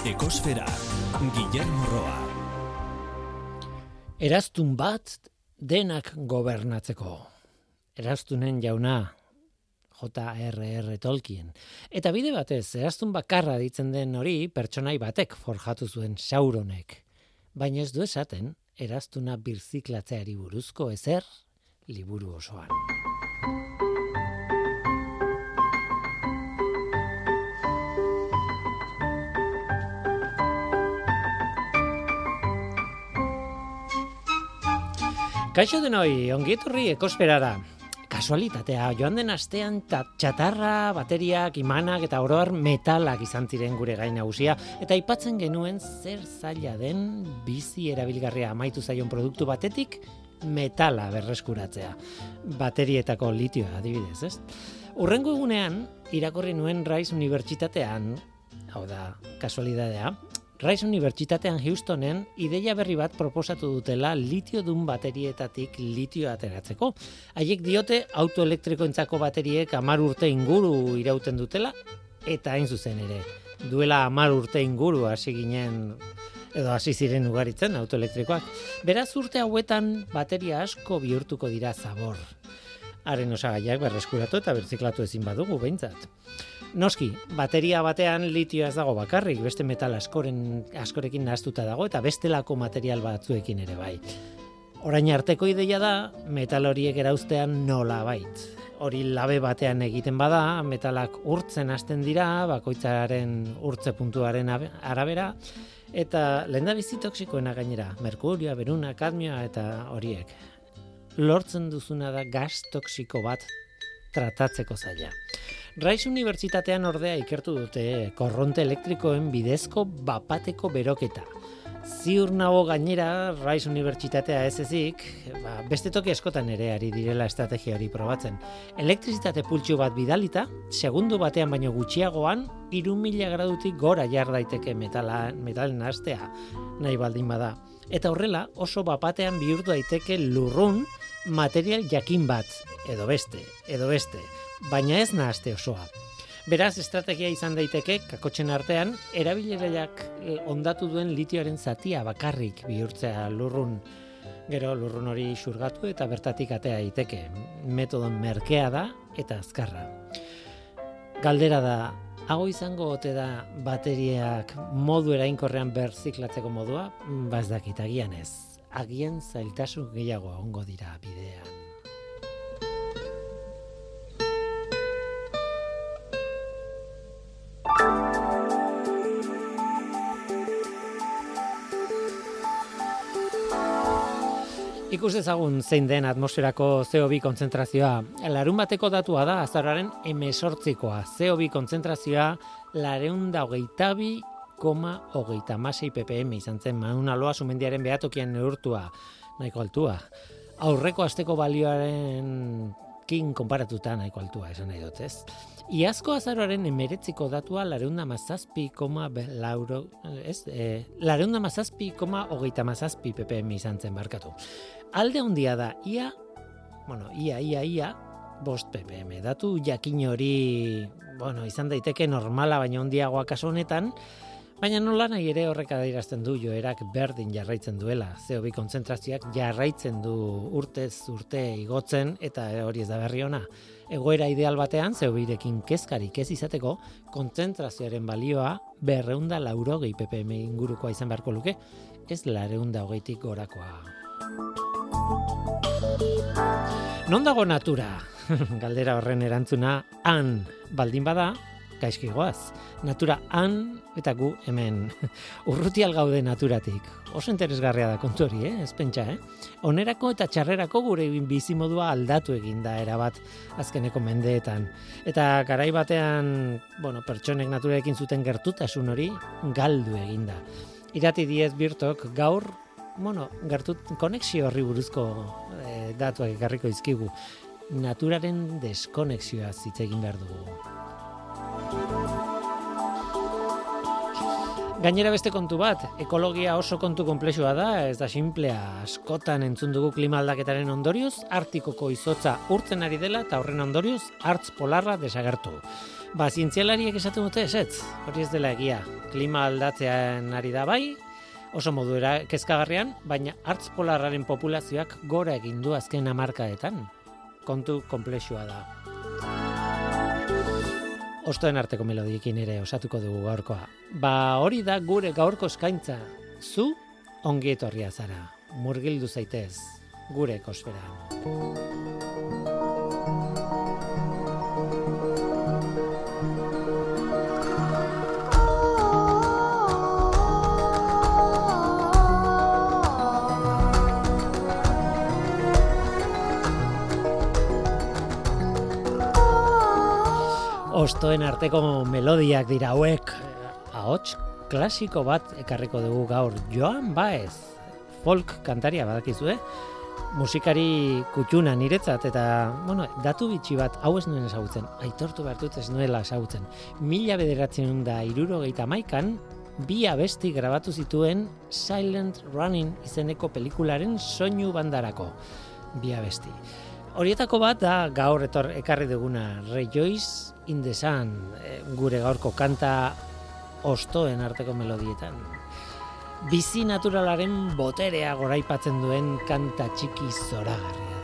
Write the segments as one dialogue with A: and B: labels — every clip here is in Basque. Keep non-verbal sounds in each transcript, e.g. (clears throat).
A: Ekosfera, Guillermo Roa.
B: Eraztun bat denak gobernatzeko. Eraztunen jauna, J.R.R. Tolkien. Eta bide batez, eraztun bakarra ditzen den hori pertsonai batek forjatu zuen sauronek. Baina ez du esaten, eraztuna birziklatzeari buruzko ezer liburu osoan. Kaixo denoi, ongieturri ekosferara. Kasualitatea, joan den astean ta, txatarra, bateriak, imanak eta oroar metalak izan ziren gure gain nagusia eta aipatzen genuen zer zaila den bizi erabilgarria amaitu zaion produktu batetik metala berreskuratzea. Baterietako litioa adibidez, ez? Urrengo egunean irakorri nuen Rice Unibertsitatean, hau da, kasualitatea, Rice Unibertsitatean Houstonen ideia berri bat proposatu dutela litio dun baterietatik litio ateratzeko. Haiek diote autoelektrikoentzako bateriek amar urte inguru irauten dutela, eta hain zuzen ere. Duela amar urte inguru hasi ginen edo hasi ziren ugaritzen autoelektrikoak. Beraz urte hauetan bateria asko bihurtuko dira zabor. Haren osagaiak berreskuratu eta berziklatu ezin badugu behintzat. Noski, bateria batean litioa ez dago bakarrik, beste metal askoren askorekin nahaztuta dago eta bestelako material batzuekin ere bai. Orain arteko ideia da metal horiek erauztean nola bait. Hori labe batean egiten bada, metalak urtzen hasten dira, bakoitzaren urtze puntuaren arabera, eta lenda bizi toksikoena gainera, merkurioa, beruna, kadmioa eta horiek. Lortzen duzuna da gas toksiko bat tratatzeko zaila. Raiz Unibertsitatean ordea ikertu dute korronte elektrikoen bidezko bapateko beroketa. Ziur nago gainera Raiz Unibertsitatea ez ezik, ba, beste toki askotan ere ari direla estrategia hori probatzen. Elektrizitate pultsu bat bidalita, segundu batean baino gutxiagoan, mila gradutik gora jar daiteke metala, metalen astea, nahi baldin bada. Eta horrela, oso bapatean bihurtu daiteke lurrun material jakin bat, edo beste, edo beste baina ez nahazte osoa. Beraz, estrategia izan daiteke, kakotzen artean, erabileraiak eh, ondatu duen litioaren zatia bakarrik bihurtzea lurrun. Gero lurrun hori xurgatu eta bertatik atea daiteke. Metodon merkea da eta azkarra. Galdera da, hago izango ote da bateriak modu erainkorrean berziklatzeko modua? Bazdakit agian ez. Agian zailtasun gehiago ongo dira bidean. Ikus dezagun zein den atmosferako CO2 kontzentrazioa. Larun bateko datua da, azararen emesortzikoa. CO2 kontzentrazioa lareunda hogeita bi koma hogeita masei ppm izan zen maun aloa sumendiaren behatokian neurtua, nahiko altua. Aurreko asteko balioaren kin konparatuta nahiko altua, esan nahi dut, ez? Iazko azaroaren emeretziko datua lareunda mazazpi koma lauro, ez? E, lareunda mazazpi koma hogeita mazazpi ppm izan zen barkatu. Alde handia da, ia, bueno, ia, ia, ia, bost ppm. Datu jakin hori, bueno, izan daiteke normala, baina handiagoa kaso honetan, Baina nola nahi ere horrek adierazten du joerak berdin jarraitzen duela. CO2 kontzentrazioak jarraitzen du urtez urte igotzen eta hori ez da berri ona egoera ideal batean, zeu birekin kezkarik ez izateko, kontzentrazioaren balioa berreunda lauro gehi ppm ingurukoa izan beharko luke, ez lareunda hogeitik gorakoa. Non dago natura? (laughs) Galdera horren erantzuna, han baldin bada, gaizki goaz. Natura han eta gu hemen. (laughs) Urruti gaude naturatik. Oso interesgarria da kontu hori, eh? Ez pentsa, eh? Onerako eta txarrerako gure bizimodua aldatu egin da erabat azkeneko mendeetan. Eta garai batean, bueno, pertsonek naturarekin zuten gertutasun hori galdu egin da. Irati diez birtok gaur, bueno, gertut, konexio horri buruzko eh, datuak ekarriko izkigu. Naturaren deskonexioa zitze egin behar dugu. Gainera beste kontu bat, ekologia oso kontu konplexua da, ez da simplea askotan entzun dugu klima aldaketaren ondorioz, artikoko izotza urtzen ari dela eta horren ondorioz hartz polarra desagertu. Ba, zientzialariek esaten dute esetz, hori ez dela egia. Klima aldatzean ari da bai, oso modu era kezkagarrian, baina hartz polarraren populazioak gora egin du azken hamarkadetan. Kontu konplexua da. Ostoen arteko melodiekin ere osatuko dugu gaurkoa. Ba, hori da gure gaurko eskaintza. Zu ongi etorria zara. Murgildu zaitez gure ekosferan. Ostoen arteko melodiak dira hauek. Ahots klasiko bat ekarriko dugu gaur. Joan Baez, folk kantaria badakizue. Musikari kutxuna niretzat eta, bueno, datu bitxi bat hau ez nuen ezagutzen. Aitortu behar dut ez nuela ezagutzen. Mila bederatzen da irurogeita maikan, bi abesti grabatu zituen Silent Running izeneko pelikularen soinu bandarako. Bi abesti. Horietako bat da gaur etor ekarri duguna Rejoice in the Sun, eh, gure gaurko kanta ostoen arteko melodietan. Bizi naturalaren boterea goraipatzen duen kanta txiki zoragarria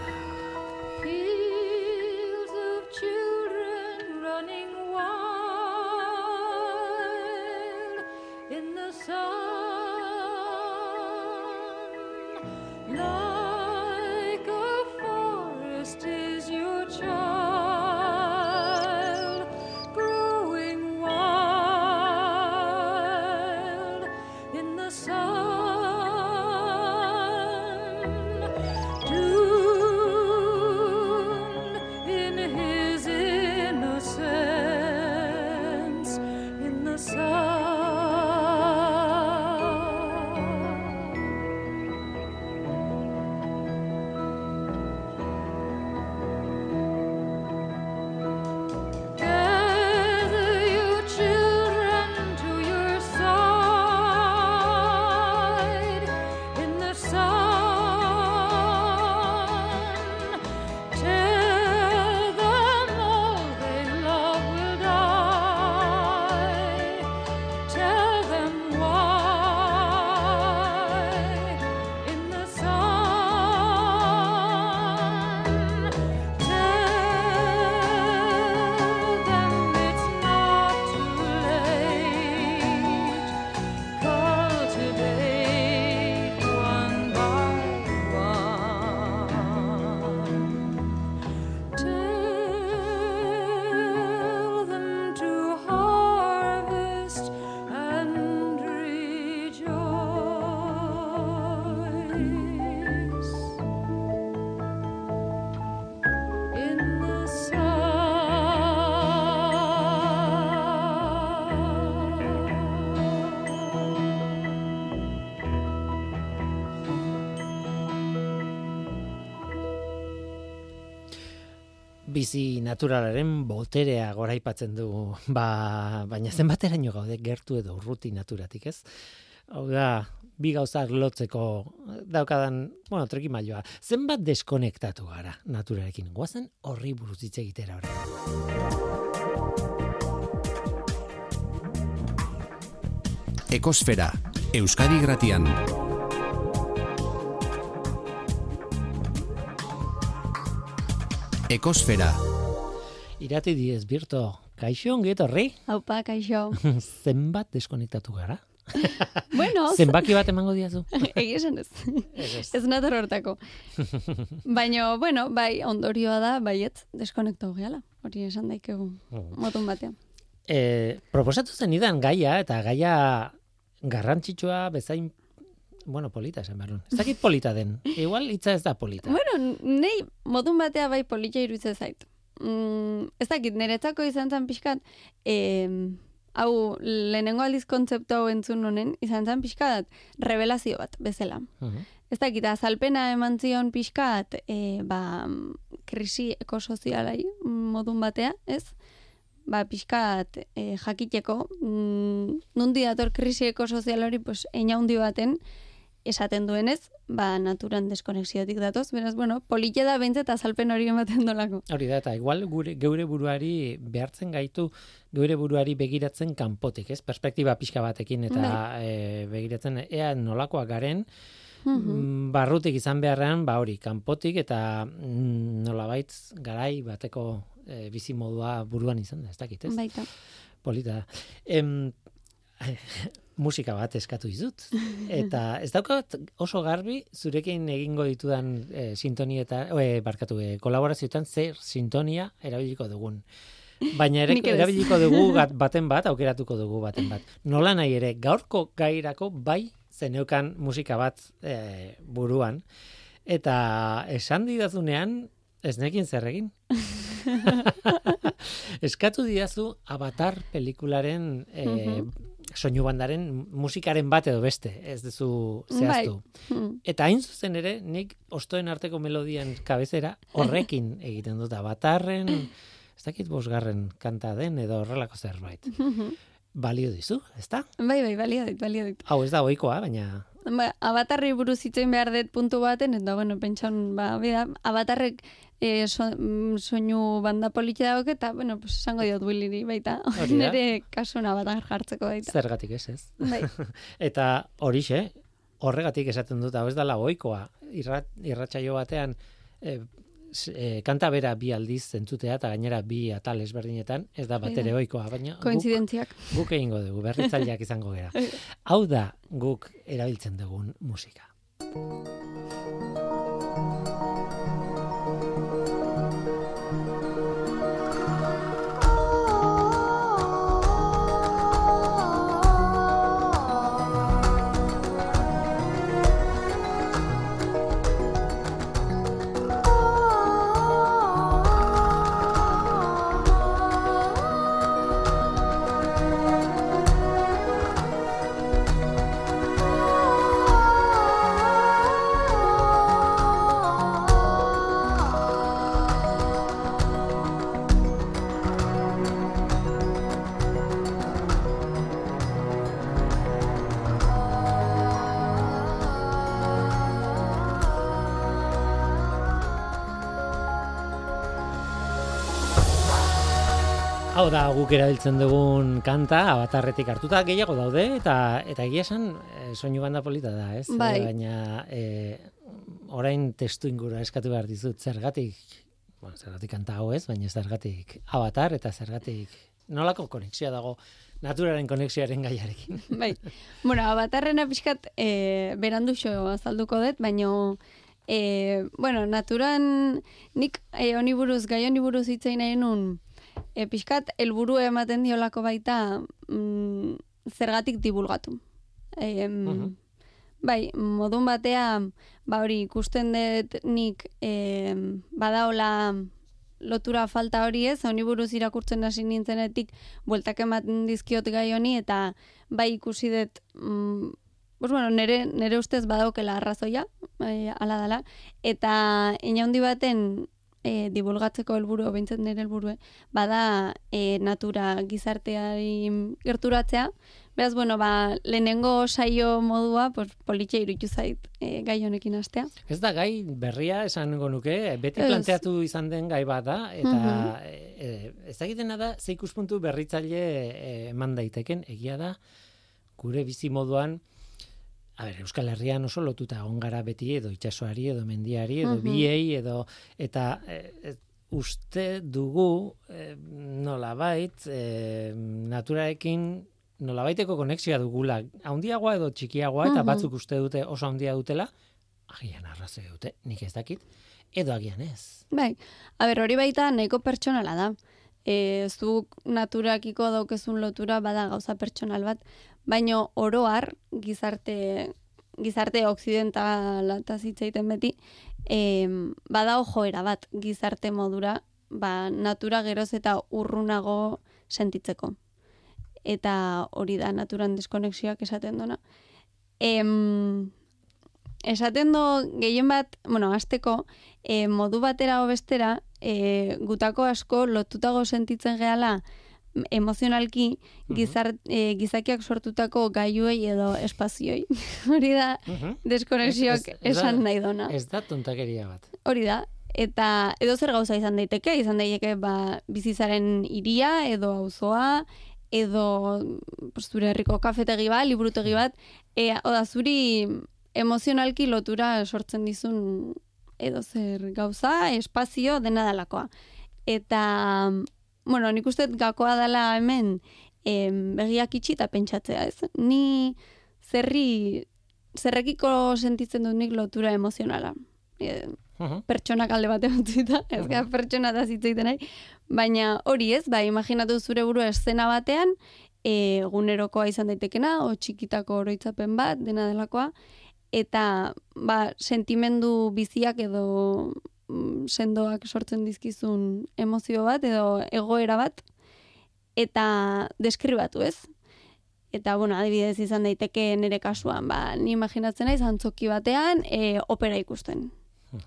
B: Bizi naturalaren boterea goraipatzen du, (laughs) ba, baina zenbateraino gaude gertu edo urruti naturatik, ez? Hau da, bi gauzak lotzeko daukadan, bueno, trikimailoa. Zenbat deskonektatu gara naturarekin? Goazen horri buruz hitz egitera orain.
A: Ekosfera, Euskadi Gratian. Ekosfera,
B: Irati diez, Birto, kaixo ongi etorri?
C: Haupa, kaixo. (laughs)
B: Zenbat deskonektatu gara? (laughs)
C: bueno, (laughs)
B: Zenbaki bat emango diazu?
C: egia esan ez.
B: Ez,
C: nator hortako. Baina, bueno, bai, ondorioa da, baiet, deskonektau gehala. Hori esan daikegu,
B: Mm.
C: motun batean.
B: E, proposatu zen idan gaia, eta gaia garrantzitsua bezain, bueno, polita esan behar. Ez dakit polita den. Igual hitza ez da polita.
C: Bueno, nei modun batea bai polita iruditzen zait. Mm, ez dakit, niretzako izan zen pixkat, em, hau lehenengo aldiz kontzeptu hau entzun honen, izan zen pixkat revelazio bat, bezala.
B: Mhm.
C: Ez dakit, azalpena eman zion pixkat, e, ba, krisi ekosozialai modun batea, ez? ba, pixkat e, jakiteko, mm, nundi dator krisieko sozial hori, pues, eina baten, esaten duenez, ba, naturan deskonexiotik datoz, beraz, bueno, polite da behintzat azalpen hori ematen dolako.
B: Hori da, eta igual gure, geure buruari behartzen gaitu, geure buruari begiratzen kanpotik, ez? Perspektiba pixka batekin eta e, begiratzen ea nolakoak garen,
C: Mhm.
B: mm, barrutik izan beharrean, ba hori, kanpotik eta mm, nolabait garai bateko e, bizi modua buruan izan da, ez dakit, ez?
C: Baita.
B: Polita. Em, musika bat eskatu dizut. (laughs) Eta ez daukat oso garbi zurekin egingo ditudan e, sintonia eta e, barkatu e, kolaborazioetan zer sintonia erabiliko dugun. Baina ere, (laughs) erabiliko dugu (laughs) baten bat, aukeratuko dugu baten bat. Nola nahi ere, gaurko gairako bai zeneukan musika bat e, buruan. Eta esan didazunean, ez nekin zer egin. Eskatu didazu Avatar pelikularen e,
C: Mhm.
B: Soinu bandaren musikaren bat edo beste, ez duzu zehaztu.
C: Mm.
B: Eta hain zuzen ere, nik ostoen arteko melodian kabezera horrekin (laughs) egiten dut Avatarren, ez dakit bosgarren kanta den edo horrelako zerbait. (laughs) Balio dizu, ezta?
C: Bai, bai, balio dit, balio dit.
B: Hau ez da ohikoa, baina
C: Ba, avatarri buruz hitzein behar dut puntu baten, eta bueno, pentsan, ba, bida, avatarrek e, so, mm, soinu banda polita dauk, eta, bueno, pues, esango diot Williri, baita. (laughs) Nere kasun avatar jartzeko baita.
B: zergatik ez ez.
C: Bai, (laughs)
B: Eta horixe, horregatik esaten dut, hau ez dela ohikoa. Irrat, irratsaio batean e, e, kanta bera bi aldiz zentzutea eta gainera bi atal ezberdinetan, ez da bat ere ohikoa, baina guk,
C: koinzidentziak.
B: guk egingo dugu, berritzaileak izango gera. (laughs) Hau da guk erabiltzen dugun musika. Hau da guk erabiltzen dugun kanta, abatarretik hartuta gehiago daude, eta eta egia esan e, soinu banda polita da, ez?
C: Bai.
B: E, baina e, orain testu ingura eskatu behar dizut, zergatik, bueno, zergatik kanta hau ez, baina zergatik abatar eta zergatik nolako konexioa dago naturaren konexioaren gaiarekin. (laughs)
C: Bai. Bueno, avatarrena pixkat e, beranduxo azalduko dut, baino e, bueno, naturan nik e, honi buruz, gai honi buruz hitzein nahi nun, e, pixkat helburu ematen diolako baita mm, zergatik divulgatu. E,
B: Mhm.
C: Bai, modun batea, ba hori ikusten dut nik e, badaola lotura falta hori ez, honi buruz irakurtzen hasi nintzenetik bueltak ematen dizkiot gai honi eta bai ikusi dut mm, Pues bueno, nere, nere ustez badaukela arrazoia, e, ala dala, eta inaundi baten e, divulgatzeko helburu, behintzat nire helburue, bada e, natura gizarteari gerturatzea, Beraz, bueno, ba, lehenengo saio modua, pues, politxe iruditu zait e, gai honekin astea.
B: Ez da gai berria esango nuke, beti
C: Ez.
B: planteatu izan den gai bat da, eta
C: Mhm.
B: e, e, ez dakitena da, ze ikuspuntu berritzaile e, eman daiteken, egia da, gure bizi moduan, a ber, Euskal Herrian oso lotuta egon gara beti edo itsasoari edo mendiari edo
C: Mhm.
B: biei edo eta e, e, uste dugu e, nolabait e, naturarekin nolabaiteko konexioa dugula handiagoa edo txikiagoa eta
C: Mhm.
B: batzuk uste dute oso handia dutela agian arrazoi dute, nik ez dakit edo agian ez
C: Bai, a ber, hori baita nahiko pertsonala da. E, zuk naturakiko daukezun lotura bada gauza pertsonal bat, baino oroar gizarte gizarte oksidentala eta zitzaiten beti, e, bada joera bat gizarte modura, ba, natura geroz eta urrunago sentitzeko. Eta hori da naturan deskonexioak esaten dona. Em, esaten do gehien bat, bueno, azteko, e, modu batera o bestera, e, gutako asko lotutago sentitzen gehala, emozionalki gizar, e, gizakiak sortutako gaiuei edo espazioi. (laughs) Hori da deskonexioak
B: da-
C: esan nahi dona.
B: Ez da tontakeria bat.
C: Hori da. Eta edo zer gauza izan daiteke, izan daiteke ba, bizizaren iria edo auzoa edo pues, zure herriko kafetegi bat, liburutegi bat, e, oda zuri emozionalki lotura sortzen dizun edo zer gauza, espazio dena dalakoa. Eta, bueno, nik uste gakoa dela hemen em, begiak itxi eta pentsatzea, ez? Ni zerri, zerrekiko sentitzen dut nik lotura emozionala. E, pertsonak alde bate utzita, ez gara pertsona da zitzeiten nahi, baina hori ez, ba, imaginatu zure burua eszena batean, e, egunerokoa izan daitekena, o txikitako oroitzapen bat, dena delakoa, eta ba, sentimendu biziak edo mm, sendoak sortzen dizkizun emozio bat edo egoera bat, eta deskribatu ez. Eta, bueno, adibidez izan daiteke nire kasuan, ba, ni imaginatzen naiz antzoki batean e, opera ikusten,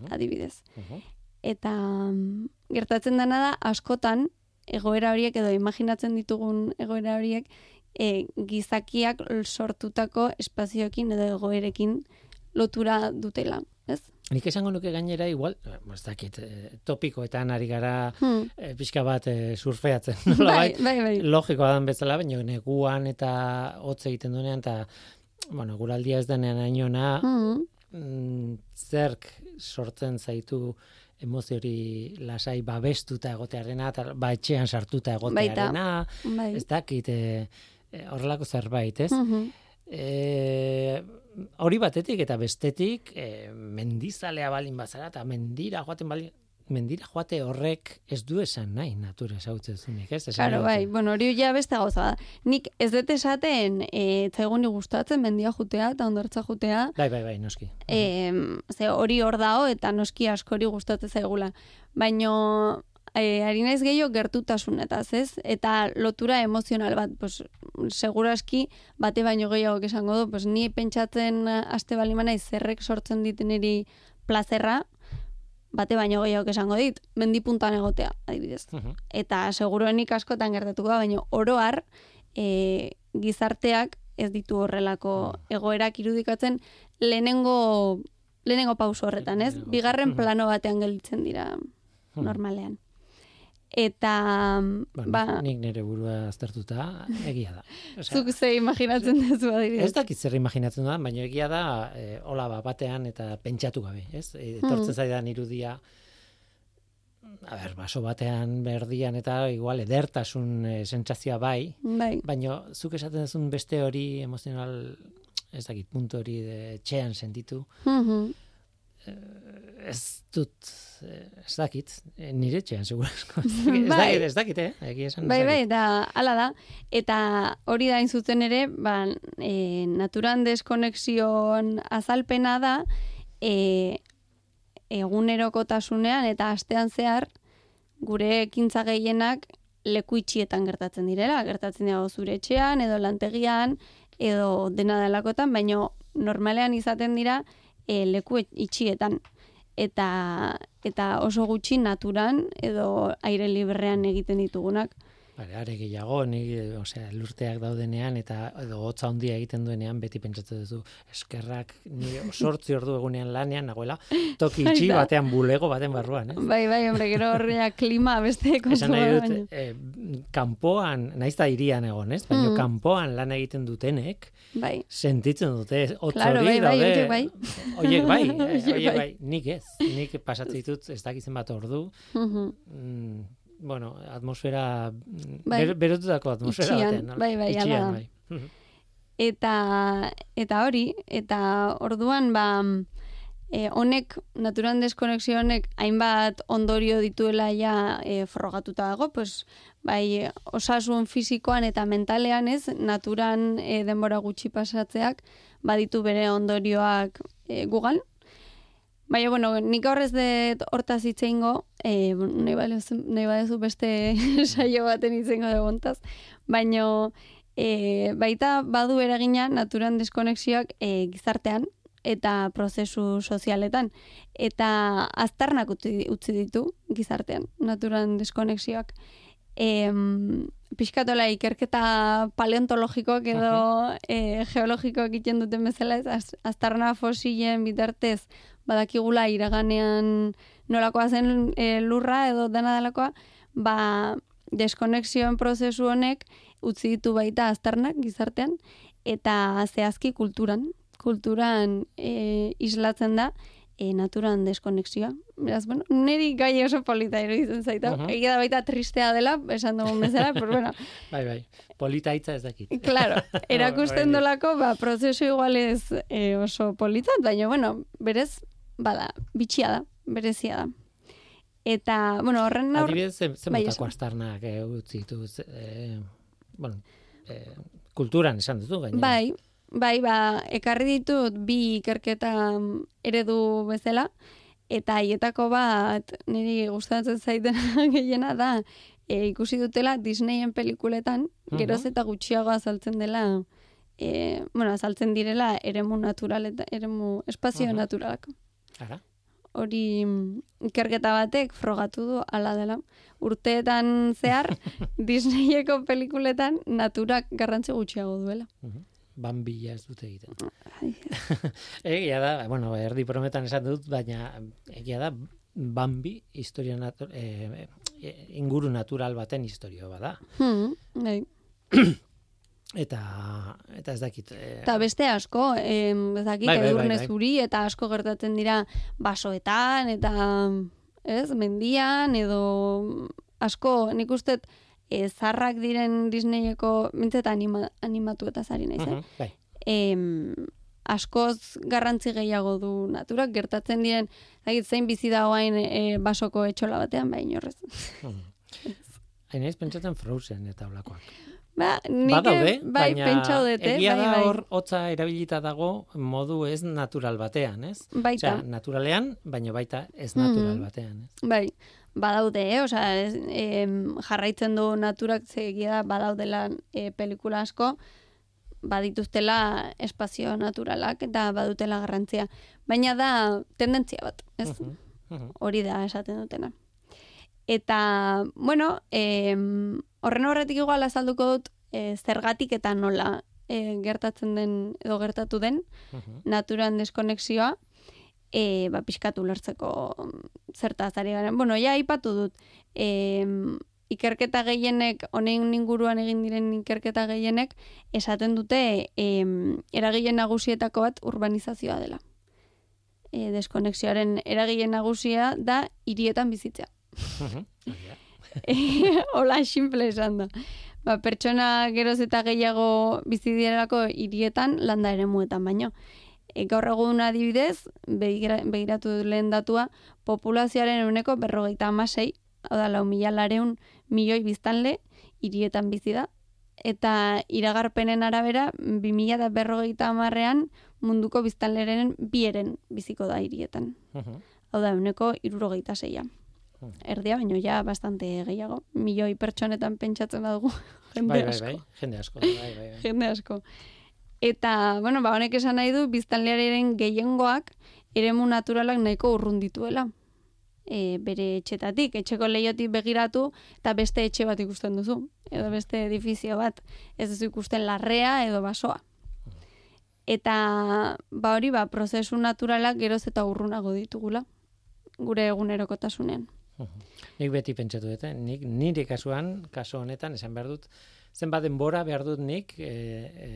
C: adibidez.
B: Mhm.
C: Eta mm, gertatzen dena da askotan egoera horiek edo imaginatzen ditugun egoera horiek e, gizakiak sortutako espazioekin edo egoerekin lotura dutela, ez?
B: Nik esango nuke gainera igual, eh, ez dakit, eh, topikoetan ari gara
C: Hmm.
B: eh, pixka bat eh, surfeatzen.
C: Bai, (laughs)
B: nolabait.
C: bai, bai.
B: logikoa dan bezala, baina neguan eta hotz egiten duenean, eta, bueno, guraldia ez denean ainona,
C: Hmm.
B: mm, zerk sortzen zaitu emozio hori lasai babestuta egotearena, eta ba etxean sartuta egotearena,
C: Bai.
B: ez dakit, eh, horrelako zerbait, ez?
C: Mhm.
B: E, hori batetik eta bestetik e, mendizalea balin bazara eta mendira joaten balin mendira joate horrek ez du esan nahi natura esautzen zunik, ez? Esan
C: Claro, bai, bueno, hori ja beste gauza da. Nik ez dut esaten, e, zaiguni gustatzen mendia jutea eta ondartza jutea,
B: Bai, bai, bai, noski.
C: e, ze hori hor dago eta noski askori gustatzen zaigula. Baino e, ari naiz gehiago gertutasunetaz, ez? Eta lotura emozional bat, pues, seguraski bate baino gehiago esango du, pues, ni pentsatzen aste bali naiz zerrek sortzen dit niri plazerra, bate baino gehiago esango dit, mendipuntan egotea, adibidez.
B: Mhm.
C: Eta seguruenik askotan gertatuko da, baina oroar e, gizarteak ez ditu horrelako egoerak irudikatzen lehenengo lehenengo pauso horretan, ez? Bigarren plano batean gelditzen dira normalean. Eta,
B: Bueno,
C: ba,
B: nik nire burua aztertuta, egia da. Osea,
C: zuk ze imaginatzen duzu
B: Ez
C: adibidez.
B: dakit zer imaginatzen da, baina egia da, e, hola ba, batean eta pentsatu gabe, ez? E, etortzen
C: Mhm.
B: zaidan irudia, a ber, baso batean berdian eta igual edertasun e, sentsazioa bai,
C: Bai,
B: baina zuk esaten duzun beste hori emozional, ez dakit, puntu hori de txean sentitu,
C: Mhm.
B: Ez dut, eh, ez dakit, eh, nire txean, segurazko. (laughs) Ez dakit, ez
C: Bai.
B: dakit, ez dakit, eh? Egia esan.
C: Bai, bai, eta hala da. Eta hori da hain zuzen ere, ba, e, naturan deskonexioan azalpena da, e, egunerokotasunean eta astean zehar, gure ekintza gehienak leku itxietan gertatzen direla. Gertatzen dira zure etxean, edo lantegian, edo dena delakotan, baino normalean izaten dira e, leku et- itxietan. Eta, eta oso gutxi naturan edo aire librean egiten ditugunak.
B: Bare, are gehiago, ni, eh, osea, lurteak daudenean eta edo hotza handia egiten duenean beti pentsatzen duzu eskerrak ni sortzi ordu egunean lanean nagoela toki itxi batean bulego baten barruan, eh?
C: Bai, bai, hombre, gero horrea klima beste
B: Esan nahi
C: da,
B: dut,
C: baina.
B: eh, kanpoan, naiz da irian egon, ez? Baina
C: Mm.
B: kanpoan lan egiten dutenek,
C: Bai,
B: sentitzen dute, hotz
C: Claro,
B: hori
C: bai, bai,
B: daude.
C: bai.
B: Horiek bai, eh, (laughs)
C: horiek bai.
B: bai. Nik ez, nik pasatzen ditut ez dakitzen bat ordu, mm, bueno, atmosfera,
C: Bai.
B: ber, berotutako atmosfera
C: Itxian,
B: baten.
C: bai, bai,
B: itxian, bai.
C: Eta, eta hori, eta orduan, ba, e, honek, naturan deskonexio honek, hainbat ondorio dituela ja e, frogatuta dago, pues, bai, osasun fisikoan eta mentalean ez, naturan e, denbora gutxi pasatzeak, baditu bere ondorioak e, gugan. Baina, bueno, nik horrez dut hortaz itzeingo, e, nahi, badezu, nahi badezu beste (laughs) saio baten itzeingo dugu baina e, baita badu eragina naturan deskonexioak e, gizartean eta prozesu sozialetan. Eta aztarnak utzi, utzi ditu gizartean, naturan deskonexioak. em, pixkatola ikerketa paleontologikoak edo e, geologikoak egiten duten bezala, ez, az, aztarna fosilen bitartez badakigula iraganean nolakoa zen e, lurra edo dena delakoa, ba, deskonexioen prozesu honek utzi ditu baita aztarnak gizartean, eta zehazki kulturan. Kulturan e, islatzen da, e, naturan deskonexioa. Beraz, bueno, niri gai oso polita iruditzen zaita.
B: Mhm.
C: Egia da baita tristea dela, esan dugun bezala, pero bueno, (laughs)
B: Bai, bai. Polita hitza ez dakit. (laughs)
C: claro, (laughs) erakusten dolako, ba, prozesu igualez e, oso politzat, baina, bueno, berez, bada, bitxia da, berezia da. Eta, bueno, horren aur...
B: Adibidez, ze, ze
C: Bai,
B: astarnak eh, utzi ditu, ze- eh, bueno, eh, kulturan esan duzu, gainera.
C: Bai, bai, ba, ekarri ditut bi ikerketa eredu bezala, eta haietako bat niri gustatzen zaiten (laughs) gehiena da, e, ikusi dutela Disneyen pelikuletan, geroz eta gutxiago azaltzen dela, e, bueno, azaltzen direla eremu natural eta eremu espazio
B: Mhm.
C: naturalako.
B: Ara?
C: Hori mm, ikerketa batek frogatu du ala dela. Urteetan zehar, (laughs) Disneyeko pelikuletan naturak garrantzi gutxiago duela.
B: Mhm. Bambila ez dute egiten. (laughs) Egia da, bueno, erdi prometan esan dut, baina egia da, Bambi historia natu, eh, inguru natural baten historio bada.
C: Hmm, bai. (clears throat)
B: Eta, eta ez dakit. Eh,
C: Eta beste asko, em, ez dakit,
B: Bai, bai, bai,
C: edurne
B: bai.
C: zuri, eta asko gertatzen dira basoetan, eta ez, mendian, edo asko, nik uste e, zarrak diren Disneyeko, mintzet anima, animatu eta zari naiz, eh?
B: mhm, bai.
C: em, askoz garrantzi gehiago du naturak, gertatzen diren, dakit, zein bizi da oain e, basoko etxola batean, baina horrez.
B: Mhm. Hain naiz pentsatzen Frozen eta olakoak.
C: Ba, nik
B: Badaude,
C: bai,
B: baina
C: pentsau dut, eh?
B: egia
C: bai,
B: da
C: bai.
B: hor hotza erabilita dago modu ez natural batean, ez?
C: Baita.
B: Osea, naturalean, baina baita ez natural
C: Mhm.
B: batean, ez?
C: Bai, badaude, eh? Osea, ez, em, jarraitzen du naturak zegia da badaudela e, pelikula asko, badituztela espazio naturalak eta badutela garrantzia. Baina da tendentzia bat, ez?
B: Mhm, mhm.
C: Hori da esaten dutena. Eta, bueno, em, horren horretik igual azalduko dut e, zergatik eta nola e, gertatzen den edo gertatu den
B: Mhm.
C: naturan deskonexioa, e, ba, pixkatu lertzeko zertaz ari garen. Bueno, ja, aipatu dut, e, ikerketa gehienek, honen inguruan egin diren ikerketa gehienek, esaten dute e, eragile nagusietako bat urbanizazioa dela. E, deskonexioaren eragile nagusia da hirietan bizitzea.
B: Hori da. (laughs)
C: Hola, simple esan da. Ba, pertsona geroz eta gehiago bizi direlako hirietan landa eremuetan baino. E, gaur egun adibidez, begira- begiratu lehen datua, populazioaren uneko berrogeita amasei, hau da, lau mila lareun milioi biztanle, hirietan bizi da. Eta iragarpenen arabera, 2000 eta berrogeita amarrean munduko biztanleren bieren biziko da hirietan.
B: Mhm.
C: Hau da, uneko irurogeita zeia. Erdia, baino ja bastante gehiago. Milioi pertsonetan pentsatzen badugu. (laughs) Jende
B: Bai, bai,
C: asko.
B: bai, jende asko. Bai, bai, bai. (laughs)
C: Jende asko. Eta, bueno, ba, honek esan nahi du, biztanlearen gehiengoak eremu naturalak nahiko urrun dituela. E, bere etxetatik, etxeko leiotik begiratu, eta beste etxe bat ikusten duzu. Edo beste edifizio bat. Ez duzu ikusten larrea edo basoa. Eta, ba hori, ba, prozesu naturalak geroz eta urrunago ditugula. Gure egunerokotasunean.
B: Nik beti pentsatu dut, eh? nik nire kasuan, kasu honetan, esan behar dut, zenbat denbora behar dut nik e, e,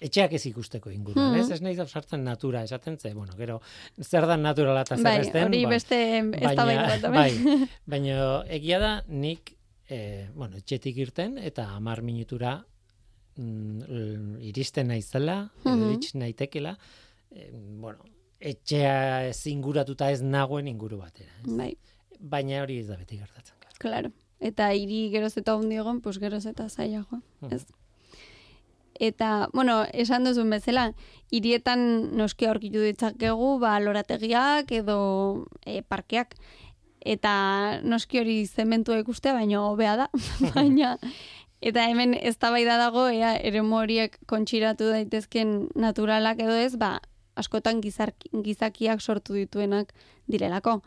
B: etxeak ez ikusteko inguruan,
C: Mhm.
B: ez? Ez nahi sartzen natura, esaten ze, bueno, gero, zer da naturala eta zer
C: Bai,
B: ez den,
C: hori
B: ba,
C: beste ez da
B: baina,
C: bat,
B: bai, (laughs) baina egia da nik, e, bueno, etxetik irten eta amar minutura mm, iristen naizela, edo
C: Mhm.
B: naitekela, e, bueno, etxea ez inguratuta ez nagoen inguru batera. Ez?
C: Bai,
B: Baina hori ez da beti gertatzen.
C: claro. Eta hiri geroz eta hundi egon, pues geroz eta zailagoa,
B: Mhm.
C: ez? Eta, bueno, esan duzun bezala, hirietan noski aurkitu ditzakegu, ba, lorategiak edo e, parkeak. Eta noski hori zementua ikustea, baina hobea da. (laughs) baina, eta hemen eztabaida dago, ea, eremu horiek kontxiratu daitezken naturalak edo ez, ba, askotan gizar, gizakiak sortu dituenak direlako.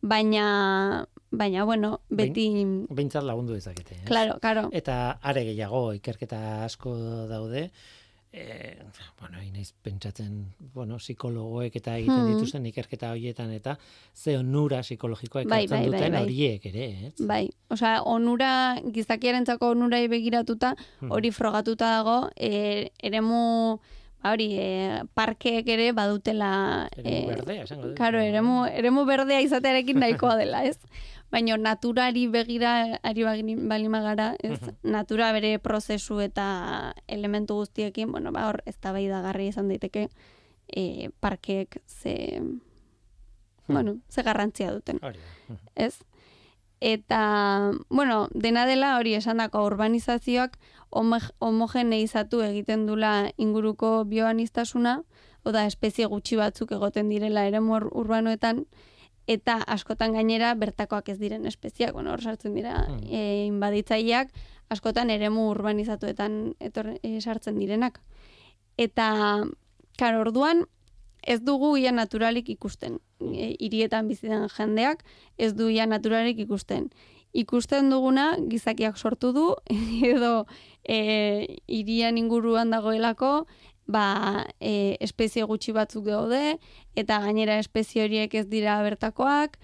C: Baina, baina, bueno, beti...
B: Behintzat lagundu dezakete. ez?
C: Claro, claro.
B: Eta are gehiago ikerketa asko daude. E, bueno, inaiz pentsatzen, bueno, psikologoek eta egiten
C: Hmm.
B: dituzten ikerketa horietan eta ze onura psikologikoa
C: Bai,
B: ekartzen
C: bai, bai,
B: duten
C: bai.
B: horiek ere, ez?
C: Bai, osea, onura, gizakiarentzako onurai begiratuta,
B: Hmm.
C: hori frogatuta dago, e, eremu, ba hori, e, parkeek ere badutela...
B: Eremu berdea, esango dut.
C: Karo, eremu, eremu berdea izatearekin nahikoa dela, ez? (laughs) Baina naturari begira ari bagin- bali magara, ez? Natura bere prozesu eta elementu guztiekin, bueno, ba hor eztabaidagarri izan daiteke e, parkeek ze bueno, ze garrantzia duten
B: Hori da.
C: ez? Eta, bueno, dena dela hori esandako urbanizazioak homo- homogeneizatu egiten dula inguruko bioanistasuna, oda espezie gutxi batzuk egoten direla eremu ur- urbanoetan, eta askotan gainera bertakoak ez diren espeziak, bueno, hor sartzen dira
B: Hmm.
C: e, inbaditzaileak, askotan eremu urbanizatuetan etor, e, sartzen direnak. Eta, karo, orduan, ez dugu ia naturalik ikusten. E, hirietan bizi den jendeak ez du ia naturalik ikusten. Ikusten duguna gizakiak sortu du (laughs) edo e, hirian inguruan dagoelako ba, e, espezie gutxi batzuk daude eta gainera espezie horiek ez dira bertakoak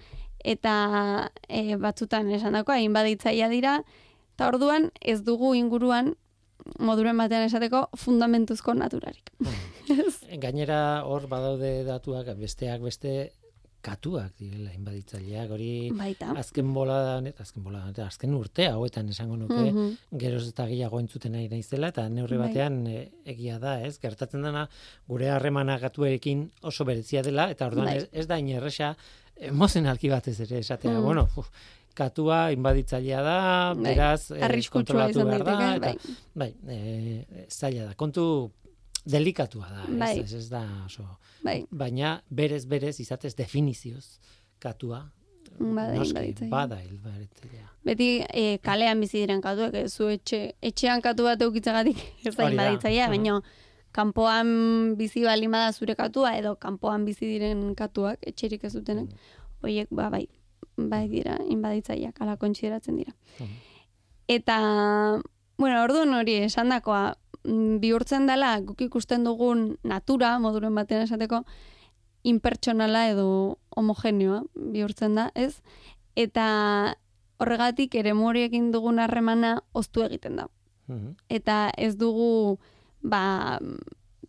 C: eta e, batzutan esandakoa inbaditzaia dira eta orduan ez dugu inguruan moduren batean esateko fundamentuzko naturarik.
B: Gainera hor badaude datuak besteak beste katuak direla inbaditzaileak hori
C: Baita.
B: azken bola azken bola azken urte hauetan esango nuke
C: Mhm.
B: geroz eta gehiago entzuten nahi naizela eta neurri
C: Bai.
B: batean e, egia da, ez? Gertatzen dena gure harremana gatuekin oso berezia dela eta orduan
C: Bai.
B: ez, ez da inerresa emozionalki batez ere esatea,
C: Mm.
B: bueno, uf, katua inbaditzailea da,
C: Bai.
B: beraz eh,
C: Arriskutsua
B: kontrolatu
C: izan
B: behar da, eta, bai, e, zaila da. Kontu delikatua da,
C: Bai.
B: ez, ez da oso.
C: Bai.
B: Baina berez berez izatez definizioz katua
C: Bada
B: noski, bada inbaditzailea.
C: Beti e, kalean bizi diren katuak, ez zu etxe, etxean katu bat eukitzegatik (laughs) ez da
B: da. Mhm.
C: baina kanpoan bizi bali bada zure katua edo kanpoan bizi diren katuak, etxerik ez dutenak, hoiek ba bai, bai dira inbaditzaileak ala kontsideratzen dira. Eta bueno, orduan hori esandakoa mm, bihurtzen dela guk ikusten dugun natura moduren batean esateko impertsonala edo homogeneoa bihurtzen da, ez? Eta horregatik eremu horiekin dugun harremana oztu egiten da. Eta ez dugu ba,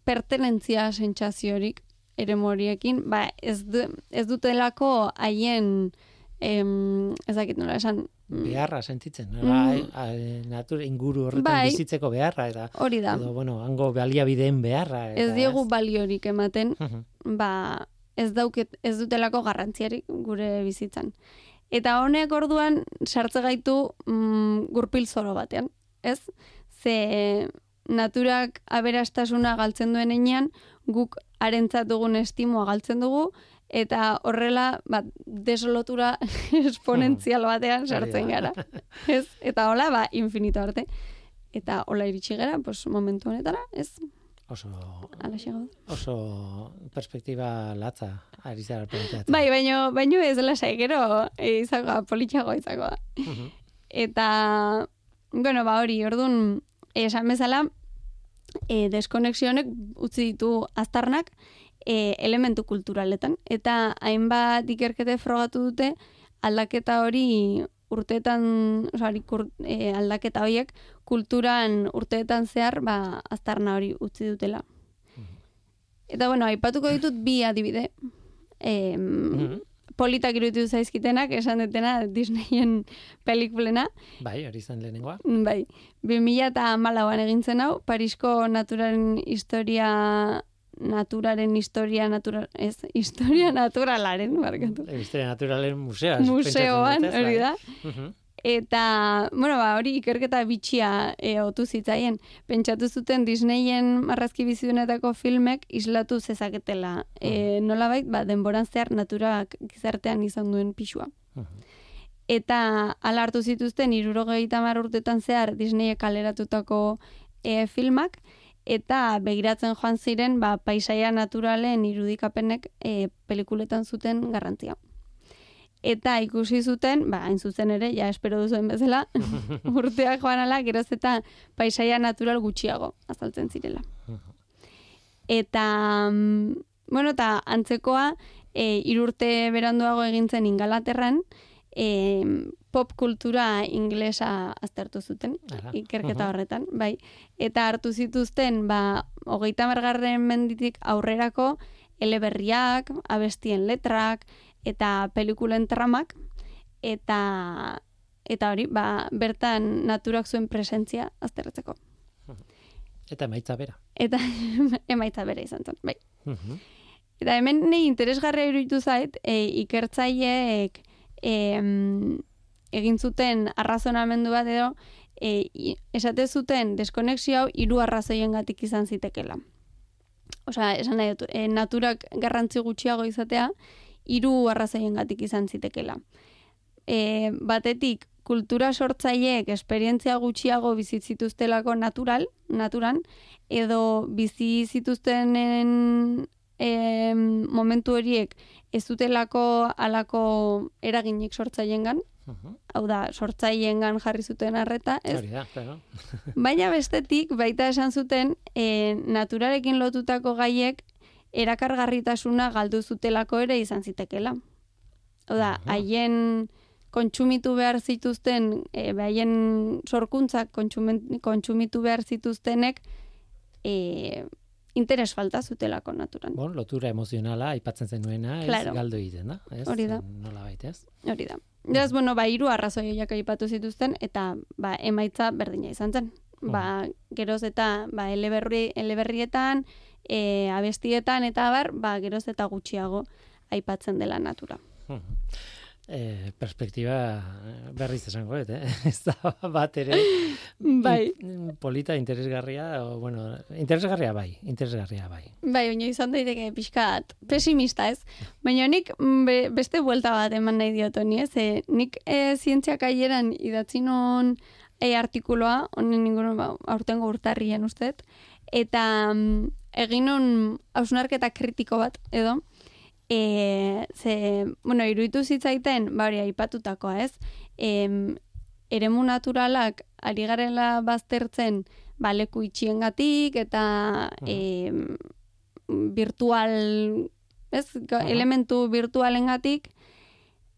C: pertenentzia sentsaziorik eremu horiekin, ba, ez, du, ez dutelako haien em, ez dakit nola esan, mm,
B: beharra sentitzen,
C: Mm.
B: nola, a- natura inguru horretan
C: Bai.
B: bizitzeko beharra eta
C: hori da.
B: edo bueno, hango baliabideen beharra eta
C: Ez diegu baliorik ematen, ba, ez dauket, ez dutelako garrantziarik gure bizitzan. Eta honek orduan sartze gaitu mm, gurpil zoro batean, ez? Ze naturak aberastasuna galtzen duen enean, guk arentzat dugun estimoa galtzen dugu, eta horrela, ba, desolotura (laughs) esponentzial batean sartzen gara. (laughs) Ez? Eta hola, ba, infinito arte. Eta hola iritsi gara, pues, momentu honetara, ez?
B: oso oso perspektiba latza ari zara planteatzen.
C: Bai, baino, baino ez dela gero e, izango, politxago izango da.
B: Mhm.
C: Eta, bueno, ba hori, orduan, esan bezala, e, deskonexionek utzi ditu aztarnak e, elementu kulturaletan. Eta hainbat ikerkete frogatu dute aldaketa hori urteetan, oza, hori kur, e, aldaketa horiek kulturan urteetan zehar ba, aztarna hori utzi dutela. Eta bueno, aipatuko ditut bi adibide. Em,
B: Mhm.
C: politak iruditu zaizkitenak, esan detena Disneyen pelikulena.
B: Bai, hori izan lehenengoa.
C: Bai, 2000 eta amalauan egin zen hau, Parisko naturaren historia, naturaren historia, natura, ez, historia naturalaren, barkatu.
B: Historia Naturalen.
C: Museoan,
B: ez?
C: hori da.
B: Bai. Mhm.
C: Eta, bueno, ba, hori ikerketa bitxia e, otu zitzaien. Pentsatu zuten Disneyen marrazki bizidunetako filmek islatu zezaketela. E, nolabait, ba, denboran zehar naturak gizartean izan duen pixua.
B: Mhm.
C: Eta ala hartu zituzten irurogeita mar urtetan zehar Disneyek kaleratutako e, filmak, eta begiratzen joan ziren ba, paisaia naturalen irudikapenek e, pelikuletan zuten garrantzia. eta ikusi zuten, ba, hain zuzen ere, ja espero duzuen bezala, (laughs) urteak joan ala, geroz eta paisaia natural gutxiago azaltzen zirela. Eta, mm, bueno, eta antzekoa, e, irurte beranduago egintzen ingalaterran, e, pop kultura inglesa aztertu zuten,
B: Ala,
C: ikerketa
B: mhm.
C: horretan, bai. Eta hartu zituzten, ba, hogeita margarren menditik aurrerako, eleberriak, abestien letrak, eta pelikulen tramak, eta eta hori, ba, bertan naturak zuen presentzia aztertzeko.
B: Eta emaitza bera.
C: Eta (laughs) emaitza bere izan zen, bai.
B: Mhm.
C: Eta hemen nei interesgarria iruditu zait, e, ikertzaileek em, egin zuten arrazonamendu bat edo, e, esate zuten deskonexio hau hiru arrazoiengatik izan zitekela. Osea, esan nahi dut, e, naturak garrantzi gutxiago izatea, hiru arrazoiengatik izan zitekela. E, batetik, kultura sortzaileek esperientzia gutxiago bizi zituztelako natural, naturan, edo bizi zituztenen e, momentu horiek ez dutelako alako eraginik sortzailengan,
B: Mhm.
C: hau da, sortzailengan jarri zuten arreta, ez?
B: Hori da, claro. (laughs)
C: Baina bestetik, baita esan zuten, e, naturarekin lotutako gaiek erakargarritasuna galdu zutelako ere izan zitekela. Hau da, haien kontsumitu behar zituzten, e, haien sorkuntzak kontsumitu behar zituztenek, e, interes falta zutelako naturan.
B: Bon, lotura emozionala aipatzen zenuena, ez
C: Claro.
B: galdu egiten da, ez?
C: Hori da.
B: Nola baita, ez?
C: Hori da. Beraz, bueno, ba, hiru arrazoi aipatu zituzten, eta ba, emaitza berdina izan zen. Ba, geroz eta ba, eleberri, eleberrietan, e, abestietan, eta bar, ba, geroz eta gutxiago aipatzen dela natura.
B: Mhm. Eh, perspektiba eh, berriz esango, dut, eh? (laughs) ez da bat ere
C: Bai.
B: polita, interesgarria, o, bueno, interesgarria bai, interesgarria bai.
C: Bai, baina izan daiteke pixkat pesimista ez. Baina nik mm, be, beste buelta bat eman nahi diot honi ez. E, nik e, zientziak aieran idatzi non e, artikuloa, honen inguruan ba, aurtengo urtarrien ustet, eta mm, egin non hausnarketa kritiko bat edo, e, ze, bueno, iruditu zitzaiten, ba hori aipatutakoa ez, em, eremu naturalak ari garela baztertzen ba, leku itxiengatik eta em, virtual, ez,
B: Aha.
C: elementu virtualengatik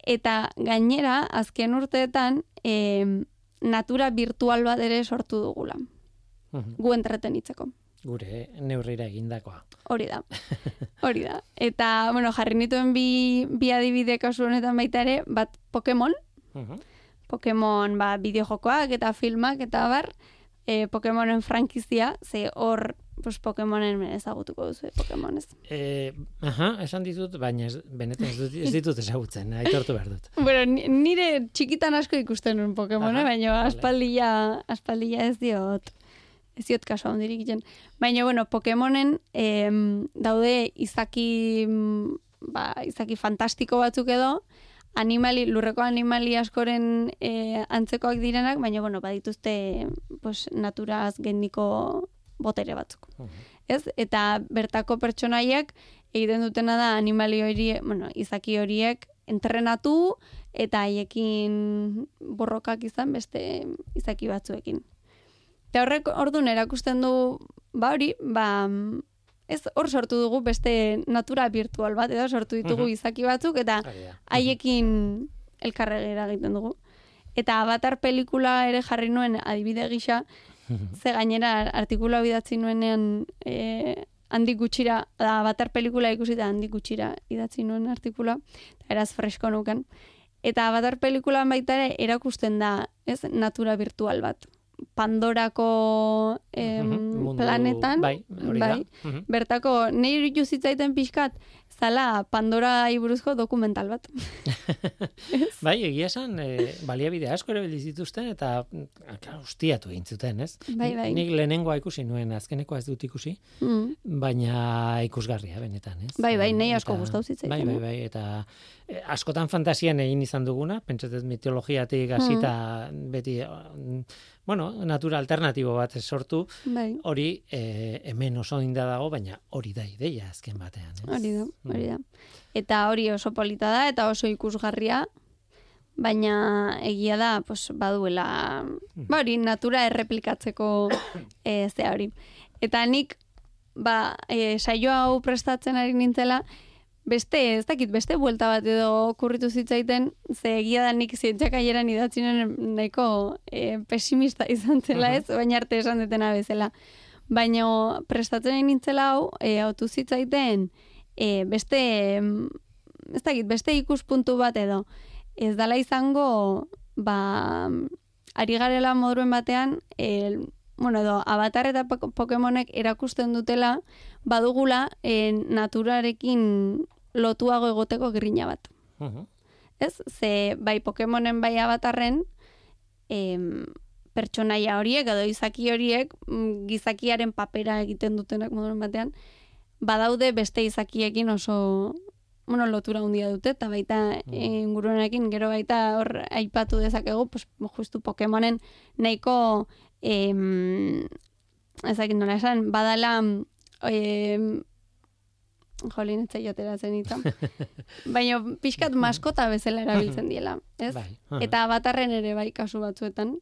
C: eta gainera azken urteetan em, natura virtual bat ere sortu dugula,
B: Mhm.
C: gu entretenitzeko.
B: Gure neurrira egindakoa.
C: Hori da. Hori da. Eta, bueno, jarri nituen bi, bi adibide kasu honetan baita ere, bat Pokemon,
B: Mhm.
C: Pokemon ba, bideojokoak eta filmak eta bar, e, Pokemonen frankizia, ze hor pues, Pokemonen ezagutuko duzu, eh, Pokemon ez.
B: Eh, aha, esan ditut, baina ez, benetan ez, dut, ez ditut ezagutzen, aitortu behar dut. (laughs)
C: Bueno, ni- nire txikitan asko ikusten nuen Pokemon, baina aspaldia, aspaldia ez diot, ez diot kaso handirik egiten. Baina, bueno, Pokemonen em, daude izaki, mm, ba, izaki fantastiko batzuk edo, animali, lurreko animali askoren e, antzekoak direnak, baina, bueno, badituzte pues, naturaz gendiko botere batzuk.
B: Mhm.
C: Ez? Eta bertako pertsonaiek egiten dutena da animali hori, bueno, izaki horiek entrenatu eta haiekin borrokak izan beste izaki batzuekin. Eta horrek ordun erakusten du, ba hori, ba, ez hor sortu dugu beste natura virtual bat, edo sortu ditugu
B: Mhm.
C: izaki batzuk, eta
B: da.
C: haiekin elkarregera egiten dugu. Eta Avatar pelikula ere jarri nuen adibide gisa, ze gainera artikula bidatzi nuenean e, handik gutxira, da Avatar pelikula ikusi eta handik gutxira idatzi nuen artikula, eta eraz fresko nuken. Eta Avatar pelikulan baita ere erakusten da, ez, natura virtual bat. Pandorako em,
B: Mhm, mundu-
C: planetan,
B: Bai, hori
C: bai,
B: da. Mhm.
C: bertako neir iruditu zitzaiten pixkat, zala Pandora buruzko dokumental bat. (laughs)
B: Bai, egia esan, e, baliabide asko ere zituzten eta mm, ustiatu egin zuten, ez?
C: Bai, bai.
B: Nik lehenengoa ikusi nuen, azkenekoa ez dut ikusi,
C: Mm.
B: baina ikusgarria benetan, ez?
C: Bai, bai, nei asko gustatu zitzaidan,
B: Bai, bai,
C: eh?
B: bai, eta e, askotan fantasian egin izan duguna, pentsatzen mitologiatik hasita beti mm, bueno, natura alternatibo bat sortu,
C: Bai,
B: hori e, hemen oso inda dago, baina hori da ideia azken batean, ez?
C: hori da, hori da. Eta hori oso polita da, eta oso ikusgarria, baina egia da, pues, baduela, ba hori, natura erreplikatzeko e, ze hori. Eta nik, ba, e, saio hau prestatzen ari nintzela, beste, ez dakit, beste buelta bat edo okurritu zitzaiten, ze egia da nik zientziak aieran idatzinen nahiko e, pesimista izan zela ez, baina arte esan detena bezala. Baina prestatzen ari nintzela hau, e, autu zitzaiten, e, beste, ez dakit, beste ikuspuntu bat edo, ez dala izango, ba, ari garela moduen batean, el, bueno, edo, avatar eta Pok- Pokemonek erakusten dutela, badugula e, naturarekin lotuago egoteko grina bat.
B: Mhm.
C: Ez? Ze bai Pokemonen bai avatarren em, pertsonaia horiek edo izaki horiek mm, gizakiaren papera egiten dutenak moduren batean badaude beste izakiekin oso bueno, lotura handia dute eta baita
B: Mm.
C: ingurunekin gero baita hor aipatu dezakegu pues, justu Pokemonen nahiko em, ezakit nola esan badala em, jolin ez jotera zen hitzan. (laughs) Baina pixkat maskota bezala erabiltzen diela, ez?
B: Bai.
C: Eta batarren ere bai kasu batzuetan.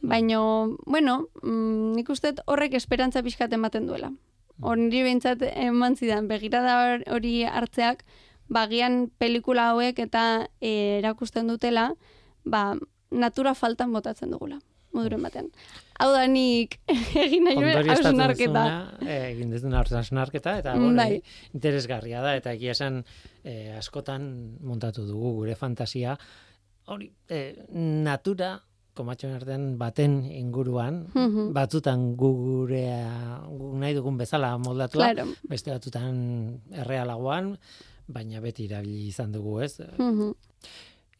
C: Baina, bueno, mm, nik uste horrek esperantza pixkat ematen duela. Hor niri behintzat eman zidan, begirada hor- hori hartzeak, bagian pelikula hauek eta e, erakusten dutela, ba, natura faltan botatzen dugula, moduren batean. Hau da nik (laughs) egin nahi nuen hausnarketa.
B: eh, egin dezuna hausnarketa, eta bueno,
C: bai.
B: interesgarria da, eta egia esan eh, askotan montatu dugu gure fantasia, hori, eh, natura, komatxon artean baten inguruan,
C: Mhm.
B: batzutan gu gurea, gu nahi dugun bezala moldatua,
C: Claro.
B: beste batzutan errealagoan, baina beti erabili izan dugu, ez?
C: Mhm.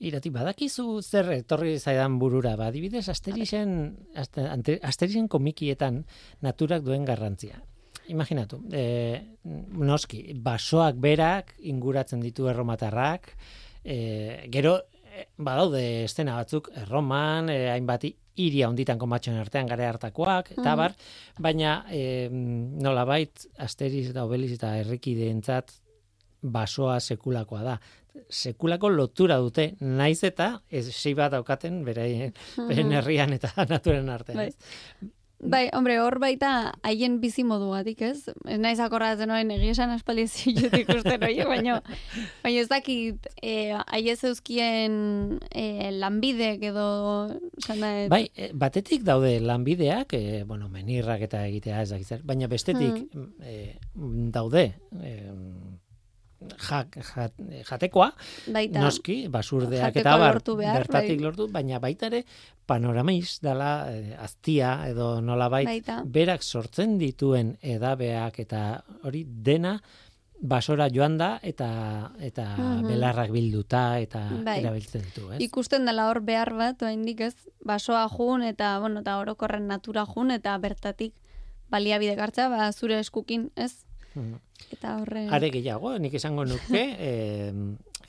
B: Irati, badakizu zer etorri zaidan burura, ba, adibidez, asterixen, aste- ante- asterixen komikietan naturak duen garrantzia. Imaginatu, e, noski, basoak berak inguratzen ditu erromatarrak, e, gero, badaude estena batzuk, erroman, e, hainbat hiri handitan komatxoen artean gare hartakoak, eta
C: Mhm.
B: bar, baina e, nolabait asteriz eta obeliz eta herrikideentzat basoa sekulakoa da. Sekulako lotura dute, naiz eta ez sei bat daukaten beraien, beren herrian eta (laughs) naturen artean.
C: Bai. Bai, hombre, hor baita haien bizi modugatik, ez? Ez naiz akordatzen orain egia esan aspaldi ez ditut ikusten horiek, baina baina ez dakit eh haiez euskien eh, lanbidek edo esan da
B: Bai, e, batetik daude lanbideak, e, bueno, menirrak eta egitea ez dakit baina bestetik e, daude e, jak, jat, jatekoa,
C: baita.
B: noski, basurdeak eta bar,
C: lortu behar,
B: bertatik
C: bai.
B: lortu, baina baita ere panoramaiz dela e, aztia edo nolabait
C: Baita.
B: berak sortzen dituen edabeak eta hori dena basora joan da eta eta
C: Mhm.
B: belarrak bilduta eta
C: Bai.
B: erabiltzen ditu, ez?
C: Ikusten dela hor behar bat, oraindik ez, basoa jun eta, bueno, eta orokorren natura jun eta bertatik baliabide hartza, ba, zure eskukin, ez?
B: Mhm.
C: Eta horre...
B: Are gehiago, nik esango nuke, eh,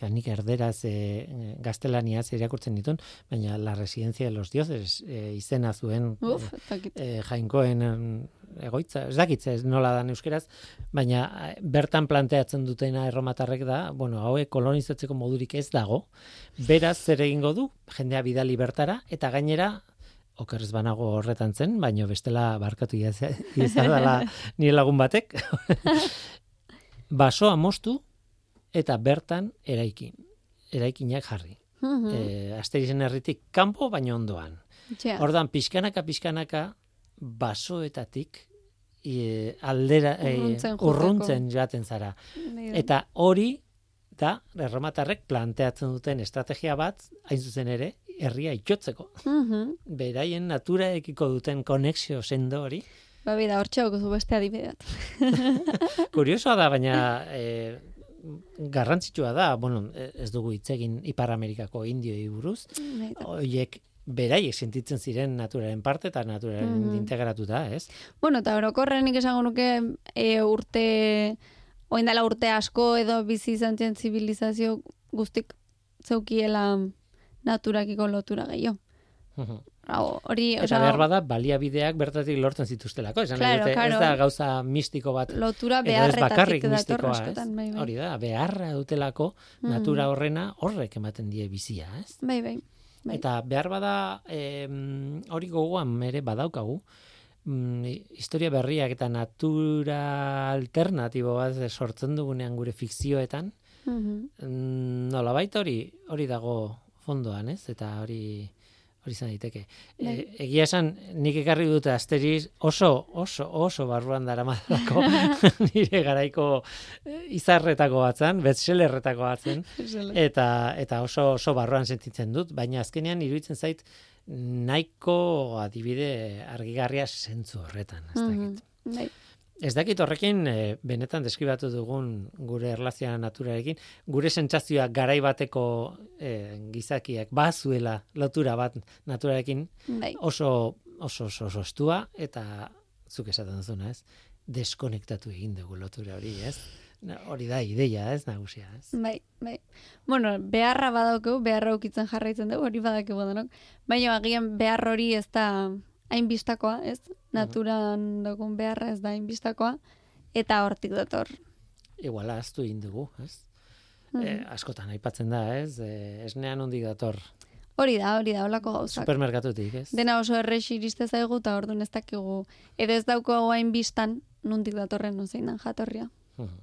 B: nik erderaz eh, gaztelaniaz irakurtzen ditun, baina la residencia de los dioses eh, izena zuen
C: Uf, dakit.
B: eh, jainkoen egoitza, ez dakit ez nola dan euskeraz, baina eh, bertan planteatzen dutena erromatarrek da, bueno, hauek kolonizatzeko modurik ez dago, beraz zer egingo du, jendea bidali bertara, eta gainera, okerrez banago horretan zen, baino bestela barkatu izadala (laughs) nire lagun batek, (laughs) basoa moztu eta bertan eraiki, eraikinak jarri.
C: Mhm.
B: E, Asterizen herritik kanpo baino ondoan.
C: Txea.
B: Ordan pixkanaka pixkanaka basoetatik e, aldera e,
C: Urruntzen
B: joaten zara. Eta hori da erromatarrek planteatzen duten estrategia bat, hain zuzen ere, herria itxotzeko.
C: Mhm.
B: Beraien naturaekiko duten konexio sendo hori.
C: Ba, bida, hor txauk beste adibide bat. (laughs)
B: Kuriosoa da, baina e, garrantzitsua da, bueno, ez dugu hitz egin Ipar Amerikako indioi buruz,
C: Baita.
B: hoiek beraiek sentitzen ziren naturaren parte eta naturaren
C: Mhm.
B: integratuta, ez?
C: Bueno, eta orokorren nik esango nuke e, urte, oin dela urte asko edo bizi izan zibilizazio guztik zeukiela naturakiko lotura gehiago. Hau, Hori,
B: Eta behar bada baliabideak bertatik lortzen zituztelako. Esan
C: Claro,
B: dute, ez
C: claro.
B: da gauza mistiko bat.
C: lotura
B: ez
C: beharretatik
B: bakarrik
C: dator
B: mistikoa, ez?
C: askotan, bai, bai.
B: Hori da, beharra dutelako natura horrena horrek ematen die bizia, ez?
C: Bai, bai. Bai.
B: Eta behar bada em, hori gogoan ere badaukagu, mm, historia berriak eta natura alternatibo bat sortzen dugunean gure fikzioetan, mm, nolabait hori hori dago fondoan, ez? Eta hori hori izan daiteke. E,
C: Bai.
B: egia esan, nik ekarri dute asteriz oso, oso, oso barruan daramadako (laughs) (laughs) nire garaiko eh, izarretako batzan, bestsellerretako batzen, eta eta oso oso barruan sentitzen dut, baina azkenean iruditzen zait nahiko adibide argigarria zentzu horretan, ez dakit.
C: Mhm. Bai.
B: Ez dakit horrekin eh, benetan deskribatu dugun gure erlazioa naturarekin, gure sentsazioak garai bateko eh, gizakiak bazuela lotura bat naturarekin
C: Bai.
B: oso oso oso, oso estua eta zuk esaten duzuna, ez? Deskonektatu egin dugu lotura hori, ez? Hori da ideia, ez, nagusia, ez?
C: Bai, bai. Bueno, beharra badaukegu, beharra ukitzen jarraitzen dugu, hori badakigu denok. Baina agian behar hori ez da hainbistakoa, ez? Naturan dugun beharra ez da hainbistakoa, eta hortik dator.
B: Iguala aztu egin dugu, ez?
C: Mhm.
B: Eh, askotan aipatzen da, ez? Eh, esnean ondik dator
C: Hori da, hori da, holako gauzak.
B: supermerkatutik, ez?
C: Dena oso errex iriste zaigu, eta orduan ez dakigu, edo ez dauko hain bistan, nundik datorren nozeinan jatorria.
B: Mhm.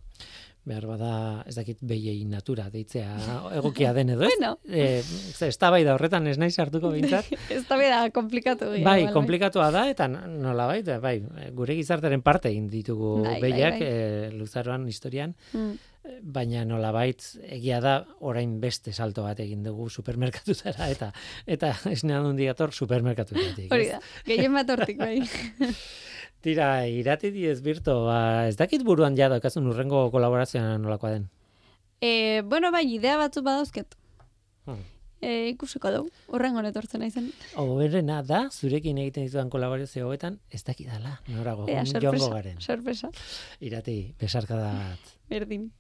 B: Behar bada, ez dakit behiei natura deitzea egokia den edo, ez?
C: Bueno.
B: Eh, ze eztabaida horretan ez naiz hartuko behintzat. (laughs)
C: ez da beda komplikatu. gira,
B: bai,
C: igual,
B: konplikatua da, eta nola bai, bai, gure gizartaren parte egin ditugu
C: Bai, bai,
B: behiak
C: bai.
B: eh, luzaroan historian,
C: Mm.
B: baina nolabait egia da orain beste salto bat egin dugu supermerkatutara eta eta esnean hundi dator supermerkatutatik.
C: Hori
B: ez?
C: da, gehien bat hortik, bai. (laughs)
B: Tira, irati diez birto, ba, ez dakit buruan ja daukazun urrengo kolaborazioan nolakoa den.
C: e, bueno, bai, idea batzu badauzket.
B: Hmm.
C: E, ikusiko dugu, horren etortzen naizen.
B: Oberena da, zurekin egiten ditudan kolaborazio hauetan, ez dakidala, norago,
C: Ea,
B: joango garen.
C: sorpresa,
B: Irati, besarkada bat.
C: berdin.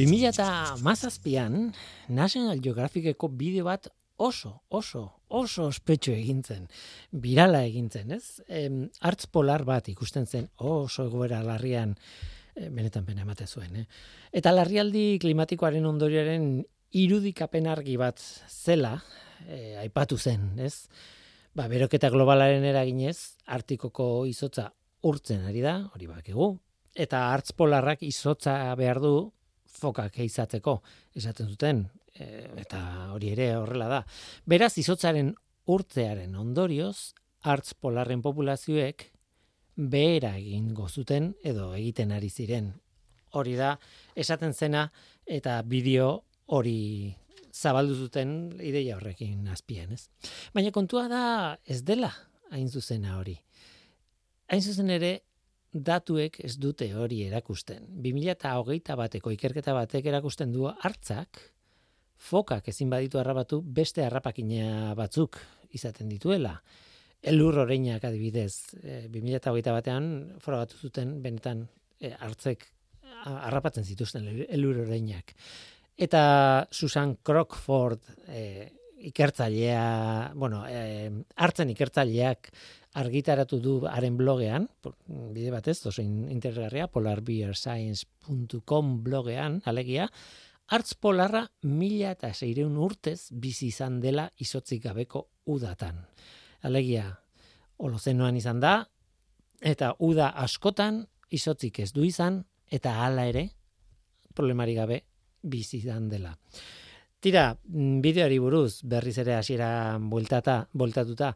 B: Bi mila eta mazazpian, National Geographiceko bideo bat oso, oso, oso ospetxo egintzen, birala egintzen, ez? Em, hartz polar bat ikusten zen oso egoera larrian, eh, benetan pena emate zuen, eh? Eta larrialdi klimatikoaren ondorioaren irudikapen argi bat zela, eh, aipatu zen, ez? Ba, beroketa globalaren eraginez, Artikoko izotza urtzen ari da, hori bakigu, eta hartz polarrak izotza behar du fokak izatzeko, esaten zuten, e, eta hori ere horrela da. Beraz, izotzaren urtzearen ondorioz, hartz polarren populazioek behera egingo zuten edo egiten ari ziren. Hori da, esaten zena eta bideo hori zabaldu zuten ideia horrekin azpian, ez? Baina kontua da ez dela hain zuzena hori. Hain zuzen ere, datuek ez dute hori erakusten. 2008 bateko ikerketa batek erakusten du hartzak, fokak ezin baditu harrapatu beste harrapakina batzuk izaten dituela. Elur oreinak adibidez, e, 2008 batean frogatu zuten benetan e, hartzek harrapatzen zituzten elur oreinak. Eta Susan Crockford e, ikertzailea, bueno, e, hartzen ikertzaileak argitaratu du haren blogean, bide batez, oso in- interesgarria, polarbearscience.com blogean, alegia, hartz polarra mila eta seireun urtez bizi izan dela izotzik gabeko udatan. Alegia, holozenoan izan da, eta uda askotan izotzik ez du izan, eta hala ere, problemari gabe bizi izan dela. Tira, mm, bideoari buruz berriz ere hasiera bueltata, bueltatuta,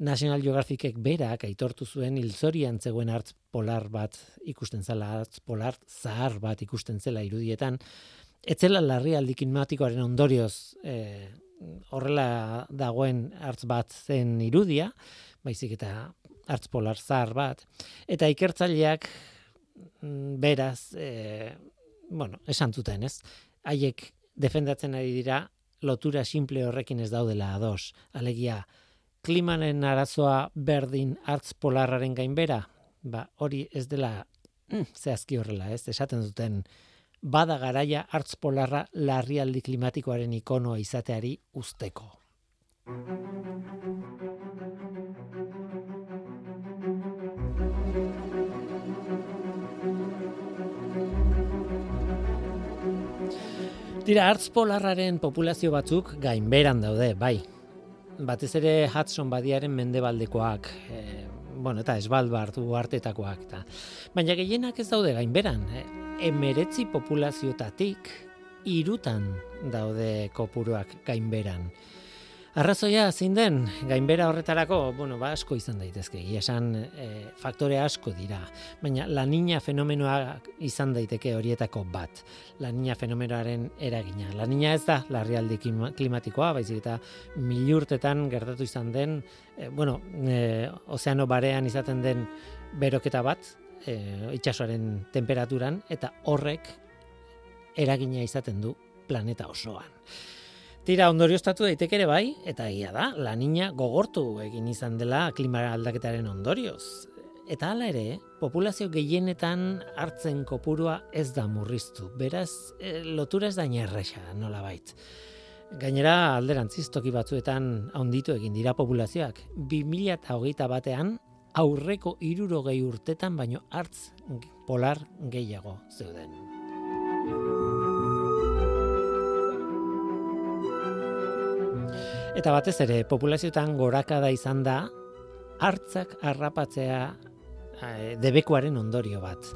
B: National Geographicek berak aitortu zuen hilzorian zegoen hartz polar bat ikusten zela, hartz polar zahar bat ikusten zela irudietan, etzela larrialdi klimatikoaren ondorioz eh, horrela dagoen hartz bat zen irudia, baizik eta hartz polar zahar bat, eta ikertzaileak mm, beraz, e, bueno, esan zuten, ez? Haiek defendatzen ari dira lotura simple horrekin ez daudela ados. Alegia, klimaren arazoa berdin hartz polarraren gainbera, ba, hori ez dela mm, zehazki horrela, ez? Esaten duten bada garaia hartz polarra larrialdi klimatikoaren ikonoa izateari usteko. Tira, hartz polarraren populazio batzuk gainberan daude, bai. Batez ere Hudson badiaren mendebaldekoak, e, bueno, eta Svalbard uhartetakoak eta. Baina gehienak ez daude gainberan. E, emeretzi populaziotatik irutan daude kopuruak gainberan. Arrazoia zein den, gainbera horretarako, bueno, ba, asko izan daitezke, esan e, faktore asko dira, baina la niña fenomenoa izan daiteke horietako bat, la niña fenomenoaren eragina. La niña ez da larrialdi klima- klimatikoa, baizik eta milurtetan gertatu izan den, e, bueno, e, ozeano barean izaten den beroketa bat, e, itsasoaren temperaturan, eta horrek eragina izaten du planeta osoan. Tira, ondorioztatu daiteke ere bai, eta egia da, la niña gogortu egin izan dela klima aldaketaren ondorioz. Eta hala ere, populazio gehienetan hartzen kopurua ez da murriztu. Beraz, eh, lotura ez da inerresa, nola bait. Gainera, alderantziz toki batzuetan handitu egin dira populazioak. 2008 batean, aurreko irurogei urtetan baino hartz polar gehiago zeuden. Eta batez ere, populazioetan gorakada izan da, hartzak harrapatzea eh, debekuaren ondorio bat.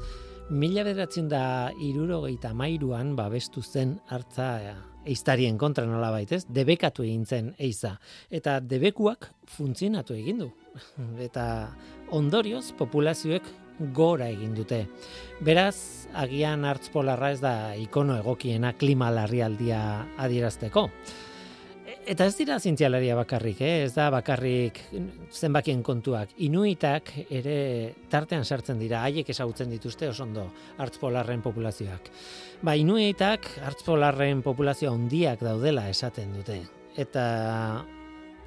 B: Mila bederatzen da irurogeita mairuan babestu zen hartza eh, eiztarien kontra nola baitez, debekatu egin zen eiza. Eta debekuak funtzionatu egin du. (laughs) Eta ondorioz populazioek gora egin dute. Beraz, agian hartz polarra ez da ikono egokiena klima larrialdia adierazteko. Eta ez dira zientzialaria bakarrik, eh? ez da bakarrik zenbakien kontuak. Inuitak ere tartean sartzen dira, haiek ezagutzen dituzte oso ondo hartz polarren populazioak. Ba, inuitak hartz polarren populazio handiak daudela esaten dute. Eta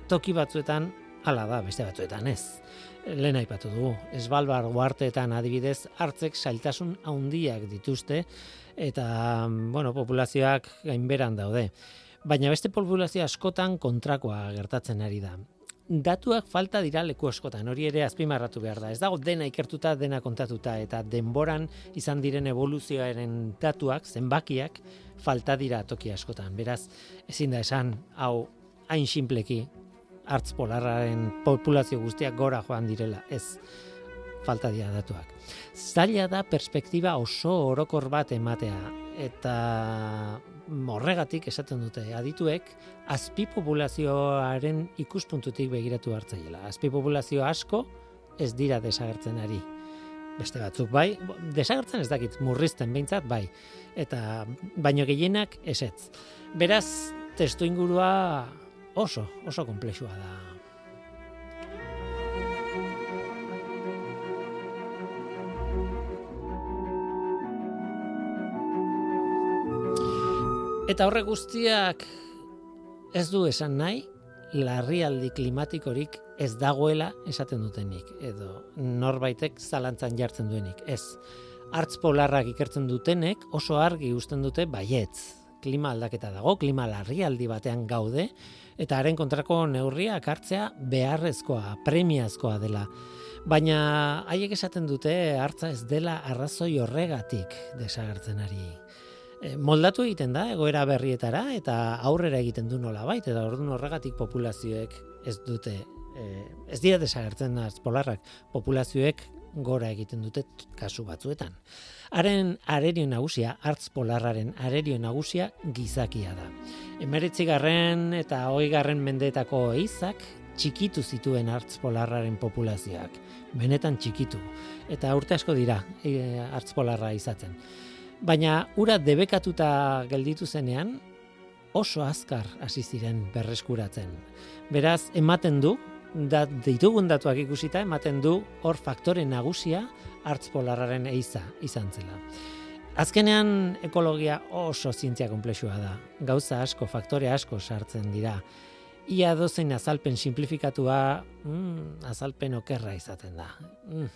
B: toki batzuetan hala da, beste batzuetan ez. Lehen aipatu dugu, Svalbard uharteetan adibidez hartzek zailtasun handiak dituzte eta bueno, populazioak gainberan daude. Baina beste populazio askotan kontrakoa gertatzen ari da. Datuak falta dira leku askotan, hori ere azpimarratu behar da. Ez dago dena ikertuta, dena kontatuta, eta denboran izan diren evoluzioaren datuak, zenbakiak, falta dira toki askotan. Beraz, ezin da esan, hau, hain simpleki, hartz polarraren populazio guztiak gora joan direla, ez falta dira datuak. Zaila da perspektiba oso orokor bat ematea, eta horregatik esaten dute adituek, azpi populazioaren ikuspuntutik begiratu hartzaiela. Azpi populazio asko ez dira desagertzen ari. Beste batzuk bai, desagertzen ez dakit, murrizten behintzat bai. Eta baino gehienak esetz. Beraz, testu ingurua oso, oso komplexua da. Eta horre guztiak ez du esan nahi, larrialdi klimatikorik ez dagoela esaten dutenik, edo norbaitek zalantzan jartzen duenik. Ez, hartz polarrak ikertzen dutenek oso argi usten dute baietz. Klima aldaketa dago, klima larrialdi batean gaude, eta haren kontrako neurriak hartzea beharrezkoa, premiazkoa dela. Baina haiek esaten dute hartza ez dela arrazoi horregatik desagertzen ari. E, moldatu egiten da egoera berrietara eta aurrera egiten du nola bait, eta orduan horregatik populazioek ez dute, e, ez dira desagertzen hartz polarrak, populazioek gora egiten dute kasu batzuetan. Haren arerio nagusia, hartz polarraren arerio nagusia gizakia da. Emeretzigarren eta hogeigarren mendeetako eizak txikitu zituen hartz polarraren populazioak. Benetan txikitu. Eta urte asko dira e, hartz polarra izatzen. Baina ura debekatuta gelditu zenean, oso azkar hasi ziren berreskuratzen. Beraz, ematen du, da, ditugun datuak ikusita, ematen du hor faktore nagusia hartz polarraren eiza izan zela. Azkenean ekologia oso zientzia konplexua da. Gauza asko, faktore asko sartzen dira. Ia dozein azalpen simplifikatua, mm, azalpen okerra izaten da. Mm.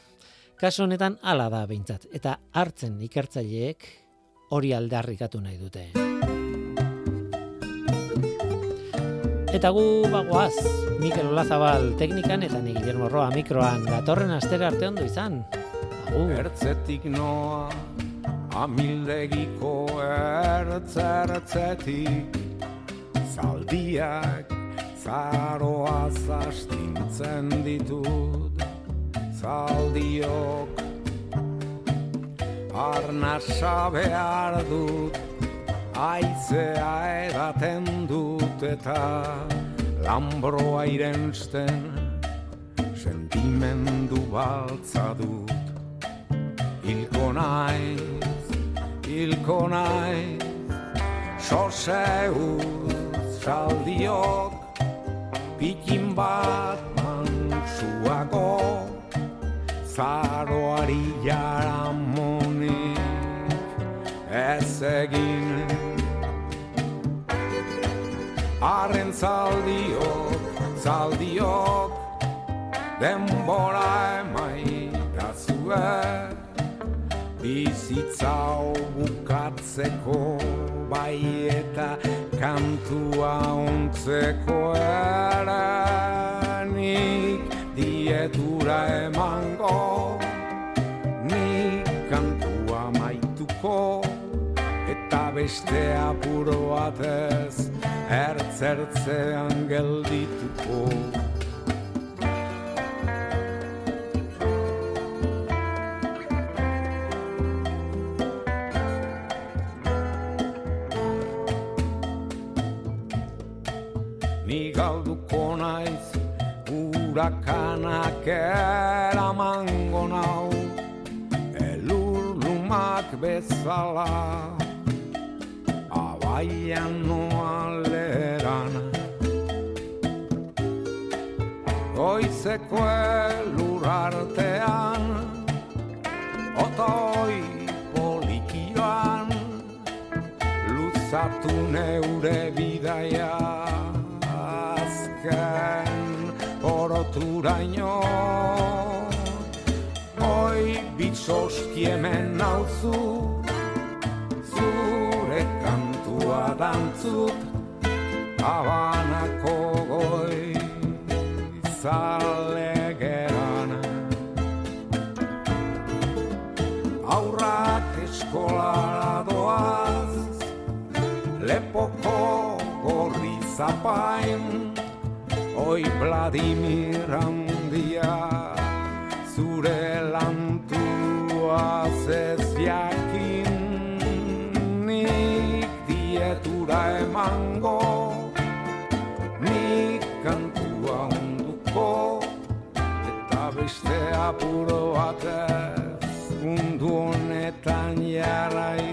B: Kasu honetan hala da behintzat, eta hartzen ikertzaileek hori aldarrikatu nahi dute. Eta gu bagoaz, Mikel Olazabal teknikan eta ni Guillermo Roa mikroan datorren astera arte ondo izan. Agur.
D: Ertzetik noa, amildegiko ertzertzetik, zaldiak zaroa zastintzen ditut, zaldiok arnasa behar dut, aizea edaten dut eta lambroa irensten, sentimendu baltza dut. Hilko naiz, hilko naiz, soseuz saldiok, pikin bat mantsuako, zaroari jaramonik ez egin. Arren zaldiok, zaldiok, denbora emaitazue, bizitza hau bukatzeko bai eta kantua ontzeko nik dietura emango nik kantua maituko eta beste apuro batez ertzertzean geldituko Ni galduko naiz urakanak eramango nau. Elur lumak bezala Abaian noa leherana Goizeko elur artean Otoi polikioan Luzatu neure oroturaino Hoi bitzoski hemen nauzu Zure kantua dantzut Habanako goi zale gerana. Aurrak eskolara doaz Lepoko gorri zapain oi Vladimir handia zure lantua zez jakin nik dietura emango nik kantua onduko eta beste apuro batez mundu honetan jarraik